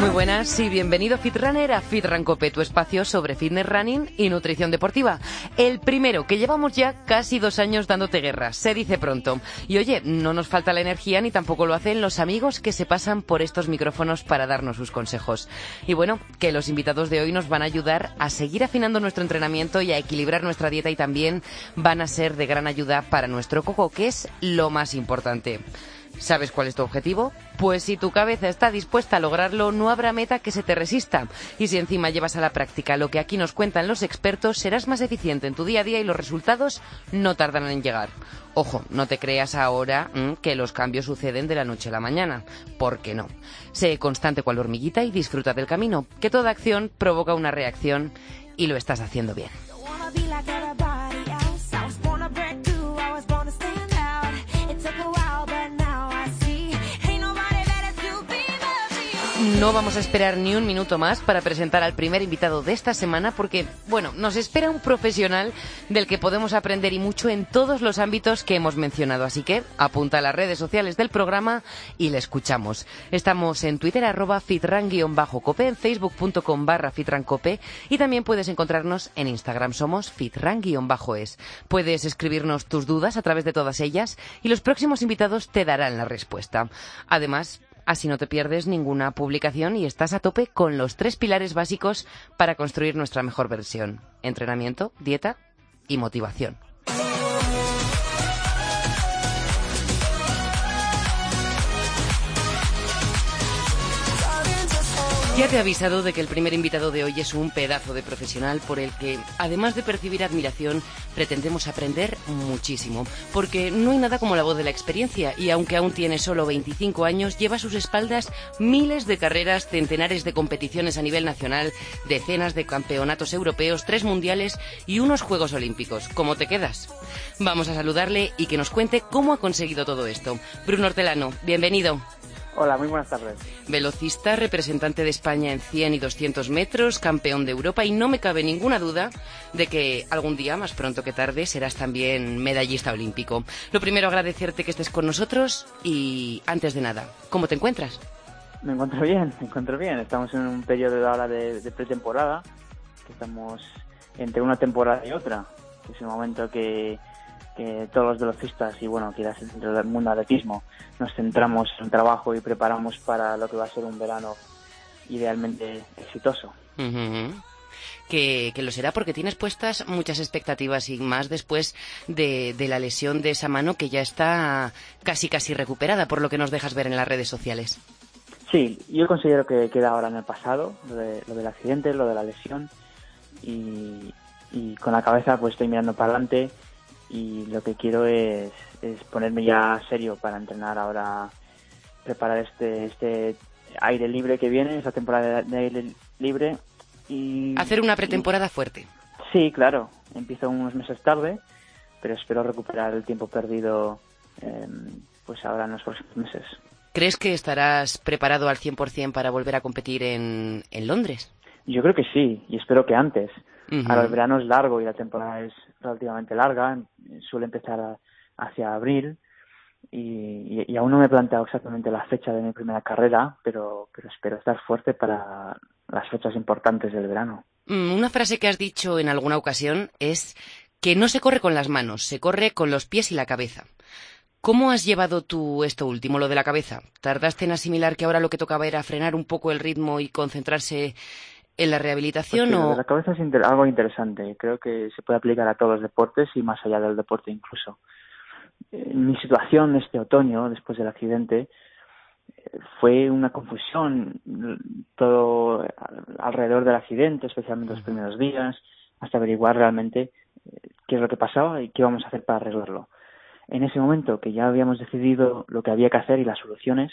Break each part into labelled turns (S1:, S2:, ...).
S1: Muy buenas y bienvenido Fitrunner a Fit Cope, tu espacio sobre fitness running y nutrición deportiva. El primero, que llevamos ya casi dos años dándote guerra, se dice pronto. Y oye, no nos falta la energía ni tampoco lo hacen los amigos que se pasan por estos micrófonos para darnos sus consejos. Y bueno, que los invitados de hoy nos van a ayudar a seguir afinando nuestro entrenamiento y a equilibrar nuestra dieta y también van a ser de gran ayuda para nuestro coco, que es lo más importante. ¿Sabes cuál es tu objetivo? Pues si tu cabeza está dispuesta a lograrlo, no habrá meta que se te resista. Y si encima llevas a la práctica lo que aquí nos cuentan los expertos, serás más eficiente en tu día a día y los resultados no tardan en llegar. Ojo, no te creas ahora mm, que los cambios suceden de la noche a la mañana. ¿Por qué no? Sé constante cual hormiguita y disfruta del camino, que toda acción provoca una reacción y lo estás haciendo bien. No vamos a esperar ni un minuto más para presentar al primer invitado de esta semana porque, bueno, nos espera un profesional del que podemos aprender y mucho en todos los ámbitos que hemos mencionado. Así que apunta a las redes sociales del programa y le escuchamos. Estamos en Twitter arroba fitran-cope, en facebook.com barra fitrancope y también puedes encontrarnos en Instagram. Somos fitran-es. Puedes escribirnos tus dudas a través de todas ellas y los próximos invitados te darán la respuesta. Además, Así no te pierdes ninguna publicación y estás a tope con los tres pilares básicos para construir nuestra mejor versión. Entrenamiento, dieta y motivación. Ya te he avisado de que el primer invitado de hoy es un pedazo de profesional por el que, además de percibir admiración, pretendemos aprender muchísimo. Porque no hay nada como la voz de la experiencia y aunque aún tiene solo 25 años, lleva a sus espaldas miles de carreras, centenares de competiciones a nivel nacional, decenas de campeonatos europeos, tres mundiales y unos Juegos Olímpicos. ¿Cómo te quedas? Vamos a saludarle y que nos cuente cómo ha conseguido todo esto. Bruno Hortelano, bienvenido.
S2: Hola, muy buenas tardes.
S1: Velocista, representante de España en 100 y 200 metros, campeón de Europa y no me cabe ninguna duda de que algún día, más pronto que tarde, serás también medallista olímpico. Lo primero, agradecerte que estés con nosotros y antes de nada, ¿cómo te encuentras?
S2: Me encuentro bien, me encuentro bien. Estamos en un periodo ahora de, de pretemporada, que estamos entre una temporada y otra, que es el momento que que todos los velocistas y bueno, quizás dentro del mundo atletismo nos centramos en trabajo y preparamos para lo que va a ser un verano idealmente exitoso.
S1: Que, lo será porque tienes puestas muchas expectativas y más después de, la lesión de esa mano que ya está casi casi recuperada por lo que nos dejas ver en las redes sociales.
S2: Sí, yo considero que queda ahora en el pasado lo, del accidente, lo de la lesión y, y con la cabeza pues estoy mirando para adelante y lo que quiero es, ponerme ya serio para entrenar ahora, preparar este, este aire libre que viene, esa temporada de aire libre y...
S1: Hacer una pretemporada fuerte.
S2: Sí, claro, empiezo unos meses tarde, pero espero recuperar el tiempo perdido em, pues ahora en los próximos meses.
S1: ¿Crees que estarás preparado al 100% para volver a competir en, en Londres?
S2: Yo creo que sí, y espero que antes. Ahora el verano es largo y la temporada es relativamente larga, suele empezar hacia abril y, aún no me he planteado exactamente la fecha de mi primera carrera, pero, pero espero estar fuerte para las fechas importantes del verano.
S1: Mm, una frase que has dicho en alguna ocasión es que no se corre con las manos, se corre con los pies y la cabeza. ¿Cómo has llevado tú esto último, lo de la cabeza? ¿Tardaste en asimilar que ahora lo que tocaba era frenar un poco el ritmo y concentrarse en la rehabilitación
S2: pues
S1: o
S2: la cabeza es algo interesante. Creo que se puede aplicar a todos los deportes y más allá del deporte incluso. En mi situación este otoño después del accidente fue una confusión todo alrededor del accidente especialmente los primeros días hasta averiguar realmente eh, qué es lo que pasaba y qué vamos a hacer para arreglarlo. En ese momento que ya habíamos decidido lo que había que hacer y las soluciones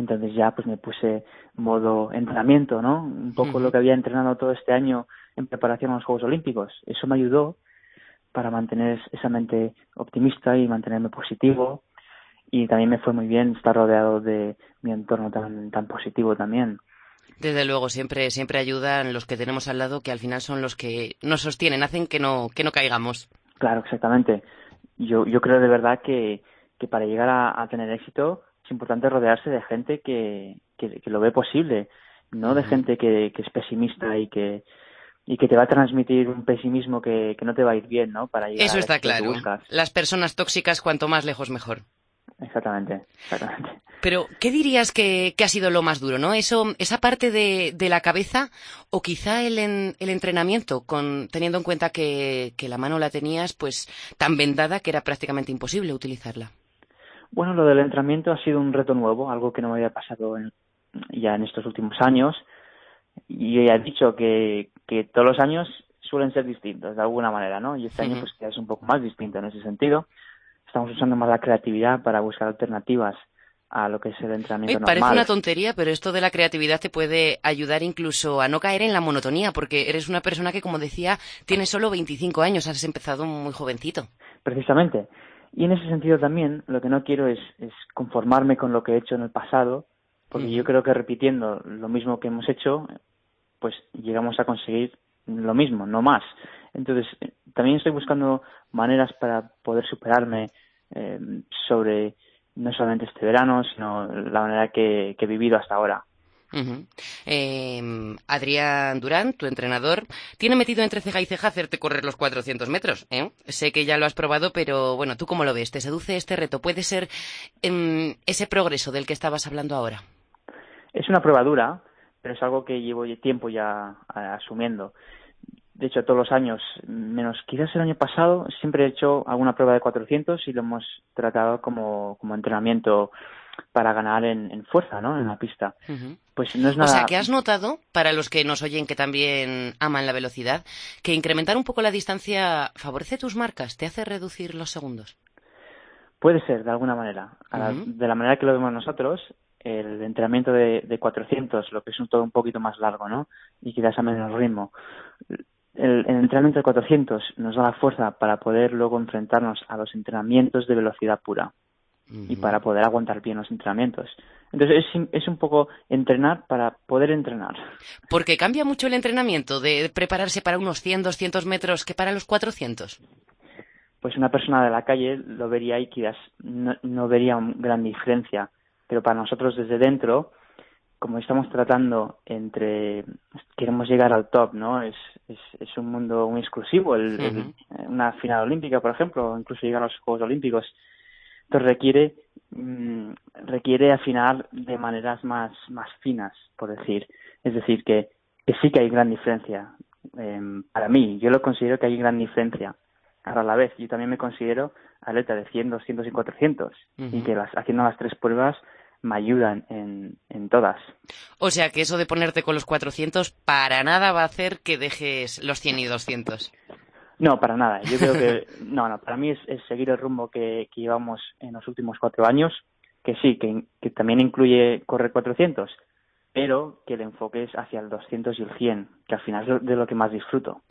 S2: entonces ya pues me puse modo entrenamiento, ¿no? Un poco lo que había entrenado todo este año en preparación a los Juegos Olímpicos. Eso me ayudó para mantener esa mente optimista y mantenerme positivo y también me fue muy bien estar rodeado de mi entorno tan, tan positivo también.
S1: Desde luego, siempre, siempre ayudan los que tenemos al lado, que al final son los que nos sostienen, hacen que no, que no caigamos.
S2: Claro, exactamente. Yo, yo creo de verdad que, que para llegar a, tener éxito es importante rodearse de gente que, que, lo ve posible, no de gente que, que es pesimista y que, y que te va a transmitir un pesimismo que, que no te va a ir bien, ¿no? Para llegar
S1: Eso está
S2: a
S1: claro. Las personas tóxicas, cuanto más lejos, mejor.
S2: Exactamente, exactamente.
S1: Pero, ¿qué dirías que, ha sido lo más duro, no? Eso, esa parte de, de la cabeza o quizá el, el entrenamiento, con, teniendo en cuenta que, que, la mano la tenías pues tan vendada que era prácticamente imposible utilizarla.
S2: Bueno, lo del entrenamiento ha sido un reto nuevo, algo que no me había pasado ya en estos últimos años. Y ya he dicho que, que todos los años suelen ser distintos de alguna manera, ¿no? Y este año pues es un poco más distinto en ese sentido. Estamos usando más la creatividad para buscar alternativas a lo que es el entrenamiento
S1: normal. Parece una tontería, pero esto de la creatividad te puede ayudar incluso a no caer en la monotonía, porque eres una persona que, como decía, tiene solo 25 años, has empezado muy jovencito.
S2: Precisamente. Y en ese sentido también lo que no quiero es, conformarme con lo que he hecho en el pasado, porque yo creo que repitiendo lo mismo que hemos hecho, pues llegamos a conseguir lo mismo, no más. Entonces, eh, también estoy buscando maneras para poder superarme eh, sobre no solamente este verano, sino la manera que, he vivido hasta ahora.
S1: Em, Adrián Durán, tu entrenador, tiene metido entre ceja y ceja hacerte correr los 400 metros. ¿eh? Sé que ya lo has probado, pero bueno, ¿tú cómo lo ves? ¿Te seduce este reto? ¿Puede ser em, ese progreso del que estabas hablando ahora?
S2: Es una prueba dura, pero es algo que llevo tiempo ya asumiendo. De hecho, todos los años, menos quizás el año pasado, siempre he hecho alguna prueba de 400 y lo hemos tratado como, como entrenamiento para ganar en, fuerza, ¿no? En la pista. Pues no es nada...
S1: O sea, que has notado, para los que nos oyen que también aman la velocidad, que incrementar un poco la distancia favorece tus marcas, te hace reducir los segundos.
S2: Puede ser, de alguna manera. de la manera que lo vemos nosotros, el entrenamiento de, de 400, lo que es un todo un poquito más largo, ¿no? Y quizás a menos ritmo. El, el, entrenamiento de 400 nos da la fuerza para poder luego enfrentarnos a los entrenamientos de velocidad pura y para poder aguantar bien los entrenamientos. Entonces es, es, un poco entrenar para poder entrenar.
S1: Porque cambia mucho el entrenamiento de prepararse para unos 100, 200 metros que para los 400.
S2: Pues una persona de la calle lo vería y quizás no, no vería gran diferencia pero para nosotros desde dentro, como estamos tratando entre, queremos llegar al top, ¿no? Es, es, es un mundo muy exclusivo, el, una final olímpica, por ejemplo, o incluso llegar a los Juegos Olímpicos. Entonces requiere, mm, requiere afinar de maneras más, más finas, por decir. Es decir, que, que sí que hay gran diferencia. Em, para mí, yo lo considero que hay gran diferencia. Ahora a la vez, yo también me considero atleta de 100, 200 y 400 y que las, haciendo las tres pruebas me ayudan en, en todas.
S1: O sea que eso de ponerte con los 400 para nada va a hacer que dejes los 100 y 200.
S2: No, para nada. Yo creo que, no, no, para mí es, seguir el rumbo que, que, llevamos en los últimos cuatro años, que sí, que, que también incluye correr 400, pero que el enfoque es hacia el 200 y el 100, que al final es de lo que más disfruto.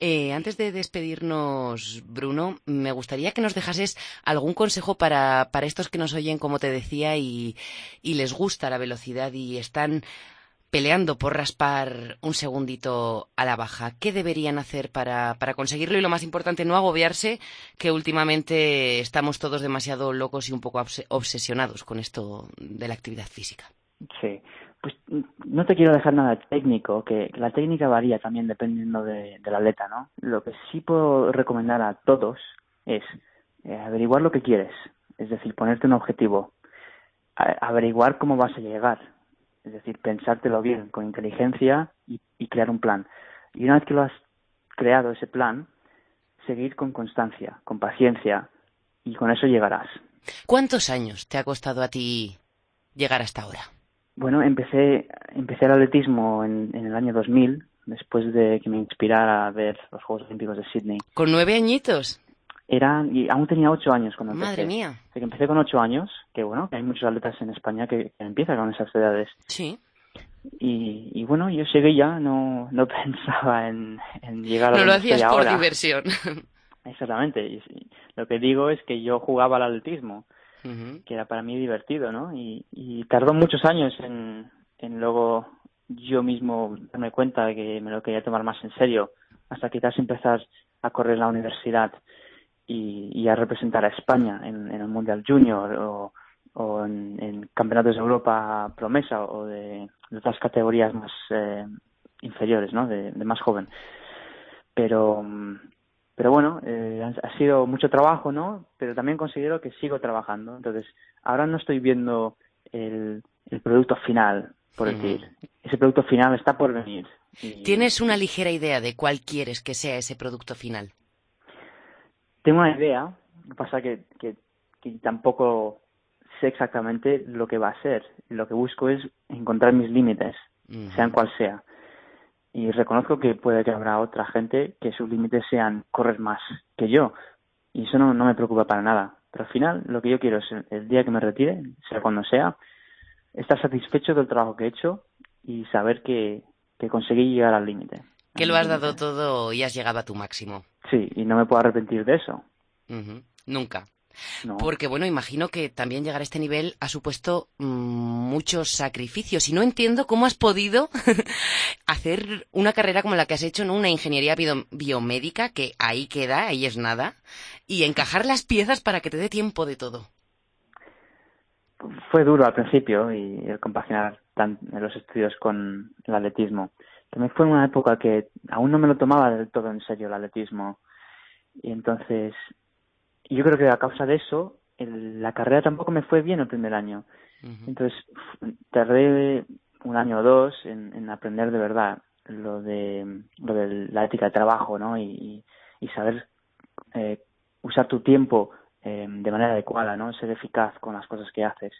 S1: Eh, antes de despedirnos, Bruno, me gustaría que nos dejases algún consejo para, para estos que nos oyen, como te decía, y, y les gusta la velocidad y están peleando por raspar un segundito a la baja. ¿Qué deberían hacer para, para, conseguirlo? Y lo más importante, no agobiarse, que últimamente estamos todos demasiado locos y un poco obsesionados con esto de la actividad física.
S2: Sí, pues no te quiero dejar nada técnico, que la técnica varía también dependiendo de, la atleta, ¿no? Lo que sí puedo recomendar a todos es eh, averiguar lo que quieres, es decir, ponerte un objetivo, averiguar cómo vas a llegar, es decir, pensártelo bien, con inteligencia y, y crear un plan. Y una vez que lo has creado ese plan, seguir con constancia, con paciencia, y con eso llegarás.
S1: ¿Cuántos años te ha costado a ti llegar hasta ahora?
S2: Bueno, empecé, empecé el atletismo en, en el año 2000, después de que me inspirara a ver los Juegos Olímpicos de Sydney.
S1: ¿Con nueve añitos?
S2: Era, y aún tenía ocho años cuando empecé.
S1: Madre mía.
S2: que empecé con ocho años, que bueno, que hay muchos atletas en España que, empiezan con esas edades.
S1: Sí.
S2: Y, y, bueno, yo llegué ya, no, no pensaba en, en llegar a
S1: No lo hacías por diversión.
S2: Exactamente. Y, lo que digo es que yo jugaba al atletismo que era para mí divertido, ¿no? Y, y tardó muchos años en, en luego yo mismo darme cuenta de que me lo quería tomar más en serio, hasta quizás empezar a correr la universidad y, y a representar a España en, en el Mundial Junior o, o en, en, campeonatos de Europa promesa o de, de otras categorías más eh, inferiores, ¿no? De, de, más joven. Pero, pero bueno, eh, ha, ha, sido mucho trabajo, ¿no? Pero también considero que sigo trabajando. Entonces, ahora no estoy viendo el, el producto final, por decir. Ese producto final está por venir.
S1: Y... ¿Tienes una ligera idea de cuál quieres que sea ese producto final?
S2: Tengo una idea, lo que pasa que, que, que tampoco sé exactamente lo que va a ser. Lo que busco es encontrar mis límites, uh -huh. sean cual sea. Y reconozco que puede que habrá otra gente que sus límites sean correr más que yo. Y eso no, no me preocupa para nada. Pero al final lo que yo quiero es el, el día que me retire, sea cuando sea, estar satisfecho del trabajo que he hecho y saber que, que conseguí llegar al límite.
S1: Que lo has dado todo y has llegado a tu máximo.
S2: Sí, y no me puedo arrepentir de eso.
S1: Uh -huh. Nunca. No. Porque, bueno, imagino que también llegar a este nivel ha supuesto mmm, muchos sacrificios. Y no entiendo cómo has podido hacer una carrera como la que has hecho, ¿no? Una ingeniería bio biomédica, que ahí queda, ahí es nada, y encajar las piezas para que te dé tiempo de todo.
S2: Fue duro al principio y el compaginar tan, los estudios con el atletismo. También fue una época que aún no me lo tomaba del todo en serio el atletismo. Y entonces yo creo que a causa de eso, el, la carrera tampoco me fue bien el primer año. Uh -huh. Entonces, tardé un año o dos en, en, aprender de verdad lo de, lo de la ética de trabajo, ¿no? Y, y saber eh, usar tu tiempo eh, de manera adecuada, ¿no? Ser eficaz con las cosas que haces.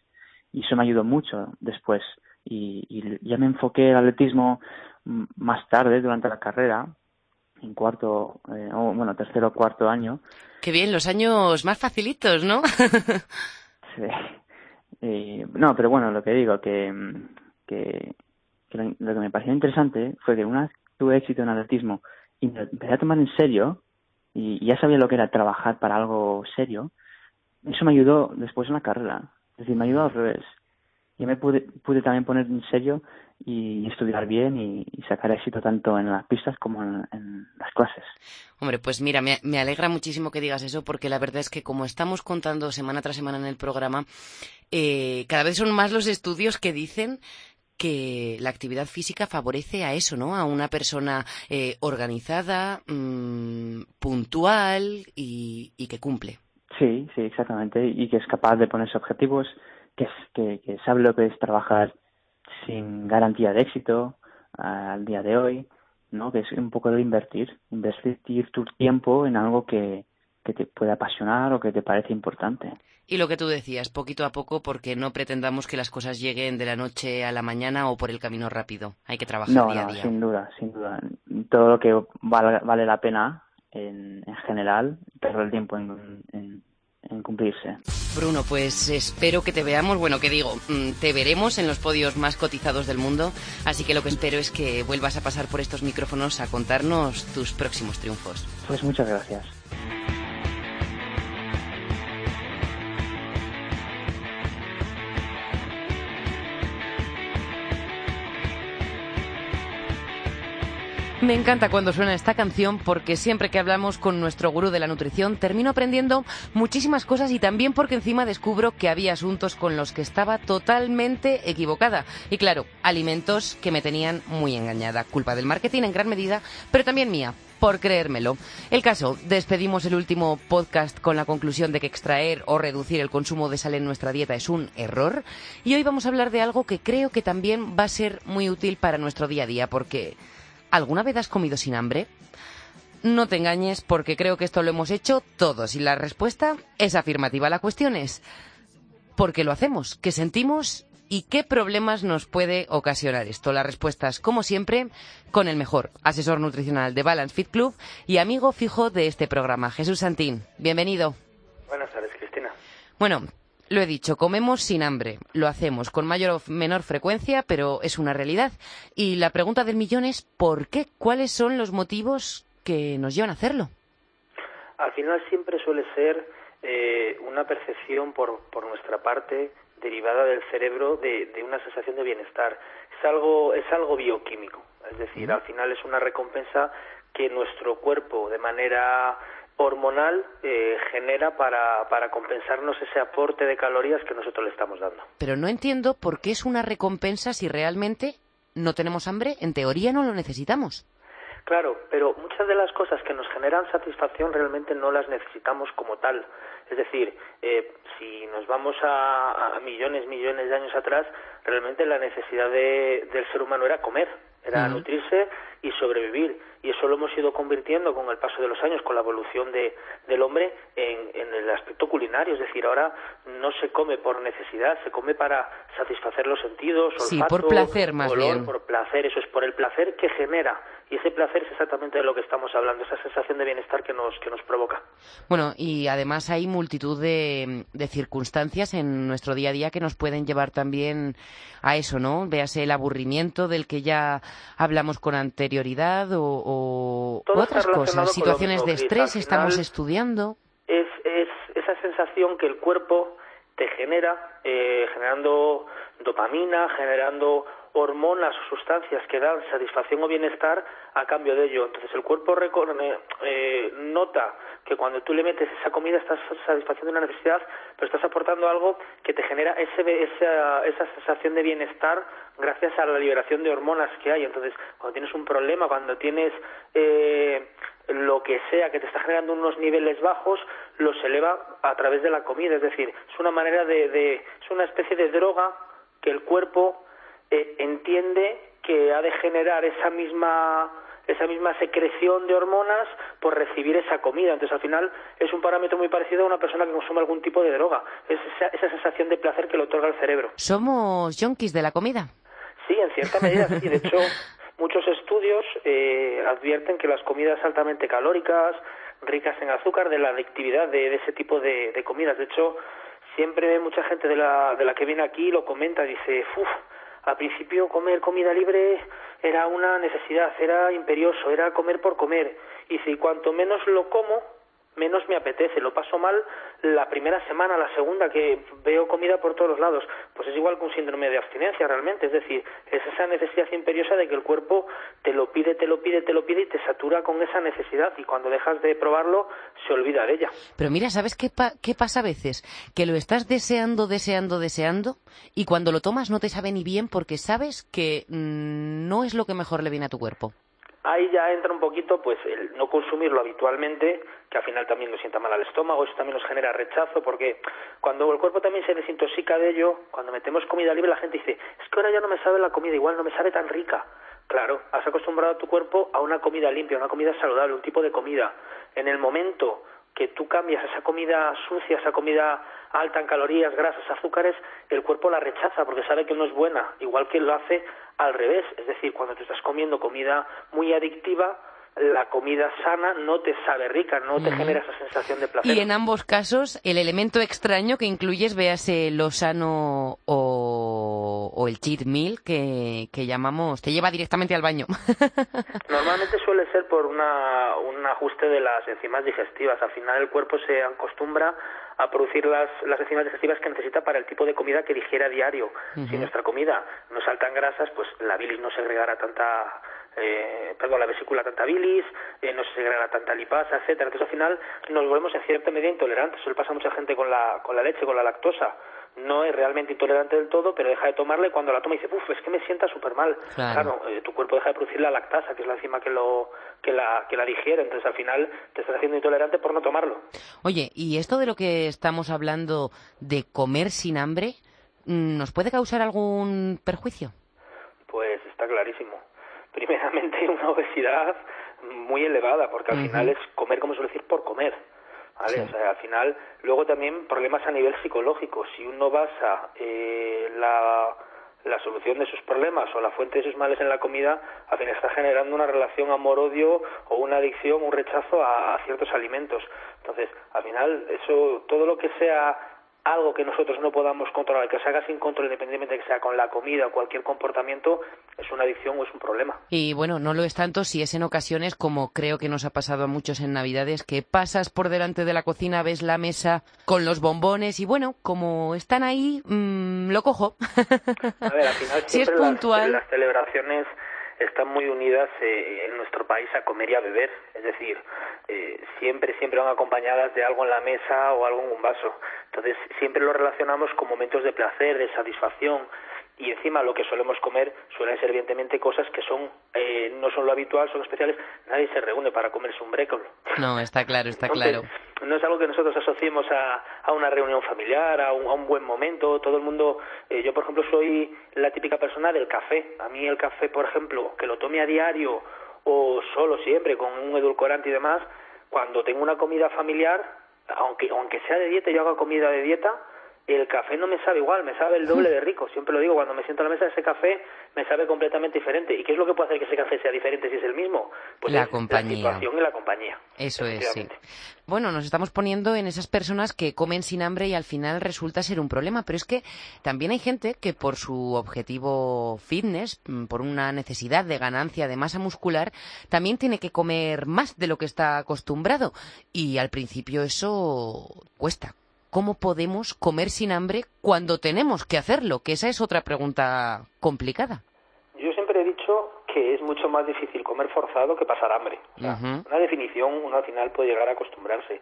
S2: Y eso me ayudó mucho después. Y, y ya me enfoqué el atletismo más tarde, durante la carrera, en cuarto, eh, o bueno, tercero o cuarto año.
S1: Qué bien, los años más facilitos, ¿no?
S2: sí. Eh, no, pero bueno, lo que digo, que, que, que lo, lo, que me pareció interesante fue que una vez tuve éxito en atletismo y me empecé a tomar en serio, y, y ya sabía lo que era trabajar para algo serio, eso me ayudó después en la carrera. Es decir, me ayudó al revés. Yo me pude, pude también poner en serio y estudiar bien y, y, sacar éxito tanto en las pistas como en, en las clases.
S1: Hombre, pues mira, me, me, alegra muchísimo que digas eso porque la verdad es que como estamos contando semana tras semana en el programa, eh, cada vez son más los estudios que dicen que la actividad física favorece a eso, ¿no? A una persona eh, organizada, mmm, puntual y, y que cumple.
S2: Sí, sí, exactamente. Y que es capaz de ponerse objetivos, que, que, que sabe lo que es trabajar sin garantía de éxito al día de hoy, ¿no? Que es un poco de invertir, invertir tu tiempo en algo que, que te puede apasionar o que te parece importante.
S1: Y lo que tú decías, poquito a poco, porque no pretendamos que las cosas lleguen de la noche a la mañana o por el camino rápido. Hay que trabajar
S2: no,
S1: día
S2: no,
S1: a día.
S2: sin duda, sin duda. Todo lo que vale, vale la pena en, en general, pero el tiempo en, en en cumplirse.
S1: Bruno, pues espero que te veamos, bueno, que digo, mm, te veremos en los podios más cotizados del mundo, así que lo que espero es que vuelvas a pasar por estos micrófonos a contarnos tus próximos triunfos.
S2: Pues muchas gracias.
S1: Me encanta cuando suena esta canción porque siempre que hablamos con nuestro gurú de la nutrición termino aprendiendo muchísimas cosas y también porque encima descubro que había asuntos con los que estaba totalmente equivocada. Y claro, alimentos que me tenían muy engañada. Culpa del marketing en gran medida, pero también mía por creérmelo. El caso, despedimos el último podcast con la conclusión de que extraer o reducir el consumo de sal en nuestra dieta es un error. Y hoy vamos a hablar de algo que creo que también va a ser muy útil para nuestro día a día porque ¿Alguna vez has comido sin hambre? No te engañes porque creo que esto lo hemos hecho todos y la respuesta es afirmativa. La cuestión es ¿por qué lo hacemos? ¿Qué sentimos? ¿Y qué problemas nos puede ocasionar esto? La respuesta es, como siempre, con el mejor asesor nutricional de Balance Fit Club y amigo fijo de este programa, Jesús Santín. Bienvenido.
S3: Buenas tardes, Cristina.
S1: Bueno, lo he dicho, comemos sin hambre. Lo hacemos con mayor o menor frecuencia, pero es una realidad. Y la pregunta del millón es ¿por qué? ¿Cuáles son los motivos que nos llevan a hacerlo?
S3: Al final siempre suele ser eh, una percepción por, por nuestra parte derivada del cerebro de, de, una sensación de bienestar. Es algo, es algo bioquímico, es decir, al final es una recompensa que nuestro cuerpo de manera hormonal eh, genera para, para compensarnos ese aporte de calorías que nosotros le estamos dando.
S1: Pero no entiendo por qué es una recompensa si realmente no tenemos hambre, en teoría no lo necesitamos.
S3: Claro, pero muchas de las cosas que nos generan satisfacción realmente no las necesitamos como tal. Es decir, eh, si nos vamos a, a, millones, millones de años atrás, realmente la necesidad de, del ser humano era comer, era nutrirse y sobrevivir. Y eso lo hemos ido convirtiendo con el paso de los años, con la evolución de, del hombre en, en, el aspecto culinario. Es decir, ahora no se come por necesidad, se come para satisfacer los sentidos, olfato,
S1: sí, por placer más
S3: olor,
S1: bien.
S3: por placer. Eso es por el placer que genera. Y ese placer es exactamente de lo que estamos hablando, esa sensación de bienestar que nos, que nos provoca.
S1: Bueno, y además hay multitud de, de circunstancias en nuestro día a día que nos pueden llevar también a eso, ¿no? Véase el aburrimiento del que ya hablamos con anterioridad o, o otras cosas, situaciones de estrés, estamos estudiando.
S3: Es, es esa sensación que el cuerpo te genera, eh, generando dopamina, generando hormonas o sustancias que dan satisfacción o bienestar a cambio de ello. Entonces el cuerpo eh, nota que cuando tú le metes esa comida estás satisfaciendo una necesidad, pero estás aportando algo que te genera ese, esa, esa sensación de bienestar gracias a la liberación de hormonas que hay. Entonces, cuando tienes un problema, cuando tienes eh, lo que sea que te está generando unos niveles bajos, los eleva a través de la comida. Es decir, es una manera de, de es una especie de droga que el cuerpo eh, entiende que ha de generar esa misma esa misma secreción de hormonas por recibir esa comida. Entonces, al final, es un parámetro muy parecido a una persona que consume algún tipo de droga. Es esa, esa sensación de placer que le otorga el cerebro.
S1: ¿Somos junkies de la comida?
S3: Sí, en cierta medida, sí. De hecho, muchos estudios eh, advierten que las comidas altamente calóricas, ricas en azúcar, de la adictividad de, de ese tipo de, de, comidas. De hecho, siempre mucha gente de la, de la que viene aquí lo comenta, dice, uff, al principio comer comida libre era una necesidad, era imperioso, era comer por comer. Y si cuanto menos lo como, menos me apetece, lo paso mal la primera semana, la segunda que veo comida por todos los lados, pues es igual que un síndrome de abstinencia realmente, es decir, es esa necesidad imperiosa de que el cuerpo te lo pide, te lo pide, te lo pide y te satura con esa necesidad y cuando dejas de probarlo se olvida de ella.
S1: Pero mira, ¿sabes qué, pa qué pasa a veces? Que lo estás deseando, deseando, deseando y cuando lo tomas no te sabe ni bien porque sabes que mmm, no es lo que mejor le viene a tu cuerpo
S3: ahí ya entra un poquito pues el no consumirlo habitualmente, que al final también nos sienta mal al estómago, eso también nos genera rechazo, porque cuando el cuerpo también se desintoxica de ello, cuando metemos comida libre la gente dice, es que ahora ya no me sabe la comida igual, no me sabe tan rica. Claro, has acostumbrado a tu cuerpo a una comida limpia, una comida saludable, un tipo de comida. En el momento que tú cambias esa comida sucia, esa comida alta en calorías, grasas, azúcares, el cuerpo la rechaza porque sabe que no es buena, igual que lo hace al revés, es decir, cuando tú estás comiendo comida muy adictiva, la comida sana no te sabe rica, no te genera esa sensación de placer.
S1: Y en ambos casos, el elemento extraño que incluyes, véase lo sano o, o el cheat meal que, que, llamamos, te lleva directamente al baño.
S3: Normalmente suele ser por una, un ajuste de las enzimas digestivas. Al final el cuerpo se acostumbra a producir las, las enzimas digestivas que necesita para el tipo de comida que digiere a diario. Uh -huh. Si nuestra comida no saltan grasas, pues la bilis no segregará tanta eh, perdón, la vesícula tanta bilis, eh, no se segrega tanta lipasa, etcétera. Entonces al final nos volvemos en cierta medida intolerantes. Eso le pasa a mucha gente con la, con la leche, con la lactosa. No es realmente intolerante del todo, pero deja de tomarla y cuando la toma dice, uff, es que me sienta súper mal.
S1: Claro,
S3: claro eh, tu cuerpo deja de producir la lactasa, que es la enzima que, lo, que, la, que la digiere. Entonces al final te estás haciendo intolerante por no tomarlo.
S1: Oye, ¿y esto de lo que estamos hablando de comer sin hambre, mm, nos puede causar algún perjuicio?
S3: Pues está clarísimo primeramente una obesidad muy elevada, porque al uh -huh. final es comer, como suele decir, por comer. ¿vale? Sí. O sea, al final, luego también problemas a nivel psicológico. Si uno basa eh, la, la solución de sus problemas o la fuente de sus males en la comida, al final está generando una relación amor-odio o una adicción, un rechazo a, a ciertos alimentos. Entonces, al final, eso, todo lo que sea algo que nosotros no podamos controlar, que se haga sin control, independientemente de que sea con la comida o cualquier comportamiento, es una adicción o es un problema.
S1: Y bueno, no lo es tanto si es en ocasiones como creo que nos ha pasado a muchos en Navidades, que pasas por delante de la cocina, ves la mesa con los bombones y bueno, como están ahí, mmm, lo cojo.
S3: A ver, al final
S1: si es
S3: las,
S1: puntual.
S3: las celebraciones están muy unidas eh, en nuestro país a comer y a beber, es decir, eh, siempre, siempre van acompañadas de algo en la mesa o algo en un vaso. Entonces, siempre lo relacionamos con momentos de placer, de satisfacción, y encima lo que solemos comer suelen ser evidentemente cosas que son eh, no son lo habitual, son especiales. Nadie se reúne para comerse un brécol.
S1: No, está claro, está
S3: Entonces,
S1: claro.
S3: No es algo que nosotros asociemos a, a una reunión familiar, a un, a un buen momento. Todo el mundo, eh, yo por ejemplo soy la típica persona del café. A mí el café, por ejemplo, que lo tome a diario o solo siempre con un edulcorante y demás, cuando tengo una comida familiar, aunque aunque sea de dieta, yo haga comida de dieta el café no me sabe igual, me sabe el doble de rico. Siempre lo digo, cuando me siento a la mesa, ese café me sabe completamente diferente. ¿Y qué es lo que puede hacer que ese café sea diferente si es el mismo? Pues
S1: la
S3: es
S1: compañía.
S3: La situación y la compañía.
S1: Eso es, sí. Bueno, nos estamos poniendo en esas personas que comen sin hambre y al final resulta ser un problema, pero es que también hay gente que por su objetivo fitness, mm, por una necesidad de ganancia de masa muscular, también tiene que comer más de lo que está acostumbrado. Y al principio eso cuesta, ¿cómo podemos comer sin hambre cuando tenemos que hacerlo? Que esa es otra pregunta complicada.
S3: Yo siempre he dicho que es mucho más difícil comer forzado que pasar hambre. O sea,
S1: Ujú.
S3: Una definición, uno al final puede llegar a acostumbrarse,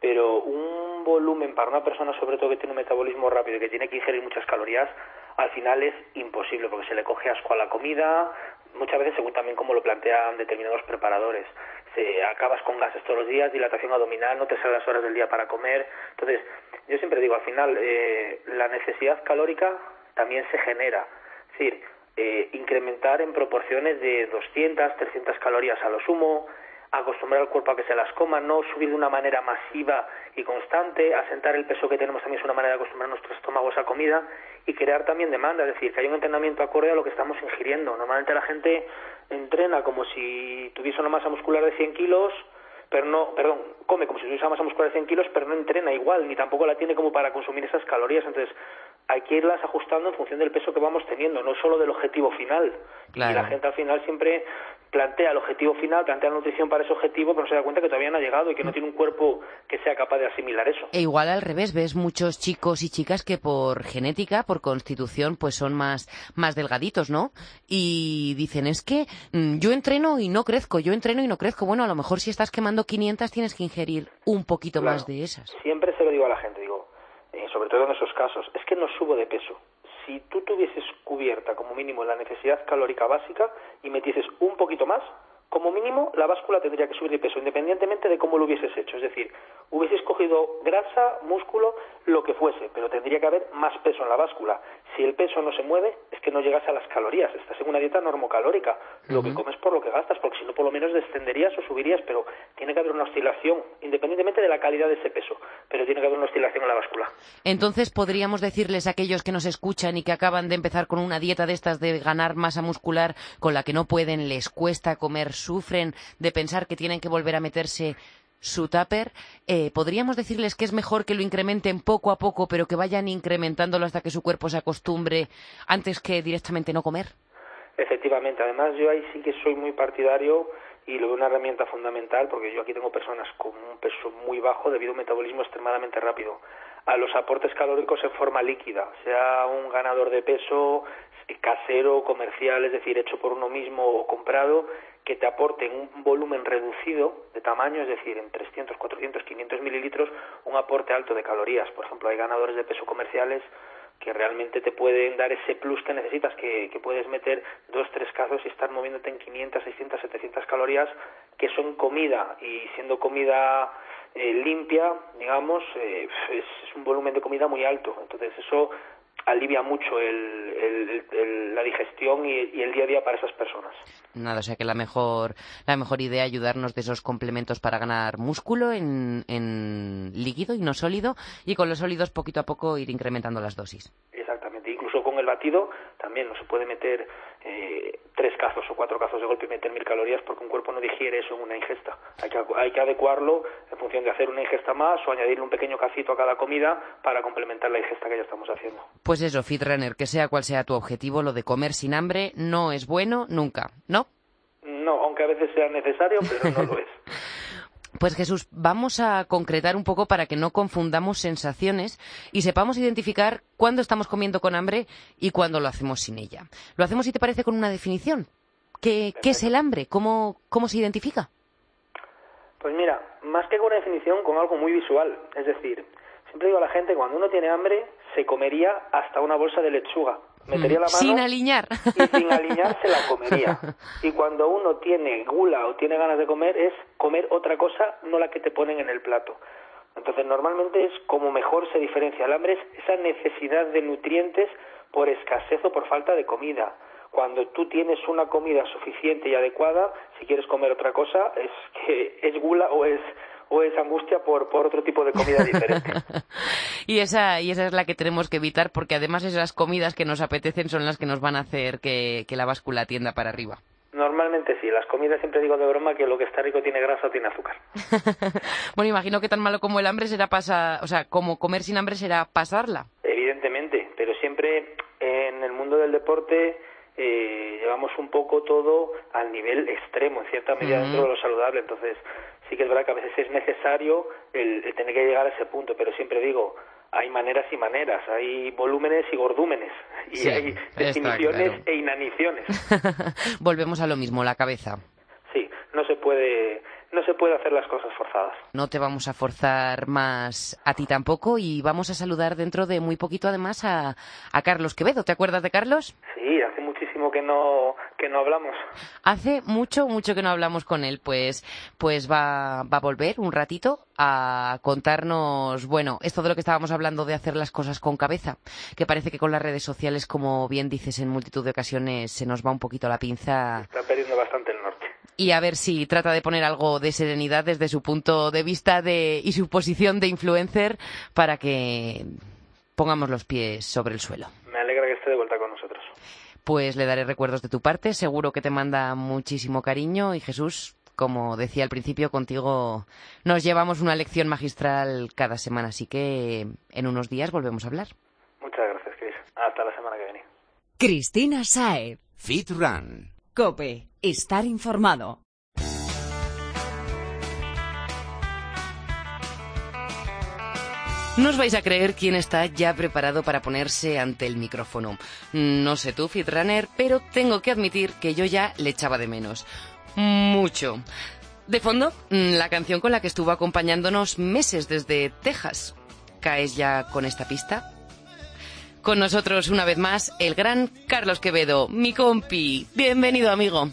S3: pero un volumen para una persona, sobre todo que tiene un metabolismo rápido y que tiene que ingerir muchas calorías, al final es imposible porque se le coge asco a la comida, muchas veces según también como lo plantean determinados preparadores. Se, acabas con gases todos los días, dilatación abdominal, no te salen las horas del día para comer. Entonces, yo siempre digo, al final, eh, la necesidad calórica también se genera. Es decir, eh, incrementar en proporciones de 200, 300 calorías a lo sumo, acostumbrar al cuerpo a que se las coma, no subir de una manera masiva y constante, asentar el peso que tenemos también es una manera de acostumbrar nuestros estómagos a comida y crear también demanda, es decir, que hay un entrenamiento acorde a lo que estamos ingiriendo. Normalmente la gente entrena como si tuviese una masa muscular de 100 kilos, pero no, perdón, come como si tuviese una masa muscular de 100 kilos, pero no entrena igual, ni tampoco la tiene como para consumir esas calorías. Entonces, hay que irlas ajustando en función del peso que vamos teniendo, no solo del objetivo final.
S1: Claro.
S3: Y la gente al final siempre plantea el objetivo final, plantea la nutrición para ese objetivo, pero no se da cuenta que todavía no ha llegado y que no tiene un cuerpo que sea capaz de asimilar eso.
S1: E igual al revés, ves muchos chicos y chicas que por genética, por constitución, pues son más, más delgaditos, ¿no? Y dicen, es que mm, yo entreno y no crezco, yo entreno y no crezco. Bueno, a lo mejor si estás quemando 500 tienes que ingerir un poquito
S3: Claro.
S1: más de esas.
S3: Siempre se lo digo a la gente, digo, eh, sobre todo en esos casos, es que no subo de peso. Si tú tuvieses cubierta como mínimo la necesidad calórica básica y metieses un poquito más, como mínimo la báscula tendría que subir de peso, independientemente de cómo lo hubieses hecho. Es decir, hubieses cogido grasa, músculo, lo que fuese, pero tendría que haber más peso en la báscula. Si el peso no se mueve, es que no llegas a las calorías. Estás en una dieta normocalórica. Lo que comes por lo que gastas, porque si no, por lo menos descenderías o subirías, pero tiene que haber una oscilación, independientemente de la calidad de ese peso, pero tiene que haber una oscilación en la báscula.
S1: Entonces podríamos decirles a aquellos que nos escuchan y que acaban de empezar con una dieta de estas de ganar masa muscular con la que no pueden, les cuesta comer, sufren de pensar que tienen que volver a meterse su tupper, eh, podríamos decirles que es mejor que lo incrementen poco a poco, pero que vayan incrementándolo hasta que su cuerpo se acostumbre antes que directamente no comer.
S3: Efectivamente, además yo ahí sí que soy muy partidario y lo veo una herramienta fundamental porque yo aquí tengo personas con un peso muy bajo debido a un metabolismo extremadamente rápido. A los aportes calóricos en forma líquida, sea un ganador de peso eh, casero, comercial, es decir, hecho por uno mismo o comprado, que te aporten un volumen reducido de tamaño, es decir, en 300, 400, 500 mililitros, un aporte alto de calorías. Por ejemplo, hay ganadores de peso comerciales que realmente te pueden dar ese plus que necesitas, que, que puedes meter dos, tres casos y estar moviéndote en 500, 600, 700 calorías, que son comida, y siendo comida eh, limpia, digamos, eh, es un volumen de comida muy alto. Entonces eso alivia mucho el, el- el- el- la digestión y, y el día a día para esas personas.
S1: Nada, o sea que la mejor, la mejor idea es ayudarnos de esos complementos para ganar músculo en, en líquido y no sólido, y con los sólidos poquito a poco ir incrementando las dosis.
S3: Exactamente. Con el batido, también no se puede meter eh, tres cazos o cuatro cazos de golpe y meter mil calorías porque un cuerpo no digiere eso en una ingesta. Hay que, hay que adecuarlo en función de hacer una ingesta más o añadirle un pequeño cacito a cada comida para complementar la ingesta que ya estamos haciendo.
S1: Pues eso, Fitrunner, que sea cual sea tu objetivo, lo de comer sin hambre no es bueno nunca, ¿no?
S3: No, aunque a veces sea necesario, pero no lo es.
S1: Pues Jesús, vamos a concretar un poco para que no confundamos sensaciones y sepamos identificar cuándo estamos comiendo con hambre y cuándo lo hacemos sin ella. Lo hacemos, si te parece, con una definición. ¿Qué, es el hambre? ¿Cómo, ¿Cómo se identifica?
S3: Pues mira, más que con una definición, con algo muy visual. Es decir, siempre digo a la gente, cuando uno tiene hambre, se comería hasta una bolsa de lechuga metería la mano
S1: sin aliñar.
S3: y sin aliñar se la comería. Y cuando uno tiene gula o tiene ganas de comer es comer otra cosa no la que te ponen en el plato. Entonces normalmente es como mejor se diferencia el hambre es esa necesidad de nutrientes por escasez o por falta de comida. Cuando tú tienes una comida suficiente y adecuada si quieres comer otra cosa es que es gula o es o es angustia por, por otro tipo de comida diferente.
S1: y, esa, y esa es la que tenemos que evitar porque además esas comidas que nos apetecen son las que nos van a hacer que, la báscula tienda para arriba.
S3: Normalmente sí, las comidas siempre digo de broma que lo que está rico tiene grasa o tiene azúcar.
S1: bueno, imagino que tan malo como el hambre será pasar, o sea, como comer sin hambre será pasarla.
S3: Evidentemente, pero siempre en el mundo del deporte eh, llevamos un poco todo al nivel extremo, en cierta medida dentro de lo saludable. Entonces, sí que es verdad que a veces es necesario el, tener que llegar a ese punto, pero siempre digo, hay maneras y maneras, hay volúmenes y gordúmenes, y hay definiciones e inaniciones.
S1: Volvemos a lo mismo, la cabeza.
S3: Sí, no se puede no se puede hacer las cosas forzadas.
S1: No te vamos a forzar más a ti tampoco y vamos a saludar dentro de muy poquito además a, a Carlos Quevedo. ¿Te acuerdas de Carlos?
S3: Sí, hace muchísimo que no que no hablamos.
S1: Hace mucho, mucho que no hablamos con él. Pues, pues va, va a volver un ratito a contarnos, bueno, esto de lo que estábamos hablando de hacer las cosas con cabeza, que parece que con las redes sociales, como bien dices en multitud de ocasiones, se nos va un poquito la pinza.
S3: Está perdiendo bastante el norte
S1: y a ver si trata de poner algo de serenidad desde su punto de vista de, y su posición de influencer para que pongamos los pies sobre el suelo.
S3: Esté de vuelta con nosotros.
S1: Pues le daré recuerdos de tu parte, seguro que te manda muchísimo cariño y Jesús, como decía al principio, contigo nos llevamos una lección magistral cada semana, así que en unos días volvemos a hablar.
S3: Muchas gracias, Cris. Hasta la semana que viene.
S4: Cristina Saed.
S5: Fit Run.
S4: Cope, estar informado.
S1: No os vais a creer quién está ya preparado para ponerse ante el micrófono. No sé tú, Fitrunner, pero tengo que admitir que yo ya le echaba de menos. Mucho. De fondo, la canción con la que estuvo acompañándonos meses desde Texas. ¿Caes ya con esta pista? Con nosotros una vez más el gran Carlos Quevedo, mi compi. Bienvenido, amigo.